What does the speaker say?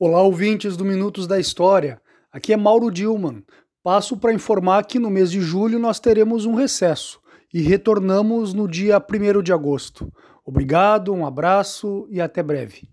Olá, ouvintes do Minutos da História. Aqui é Mauro Dilman. Passo para informar que no mês de julho nós teremos um recesso e retornamos no dia 1 de agosto. Obrigado, um abraço e até breve.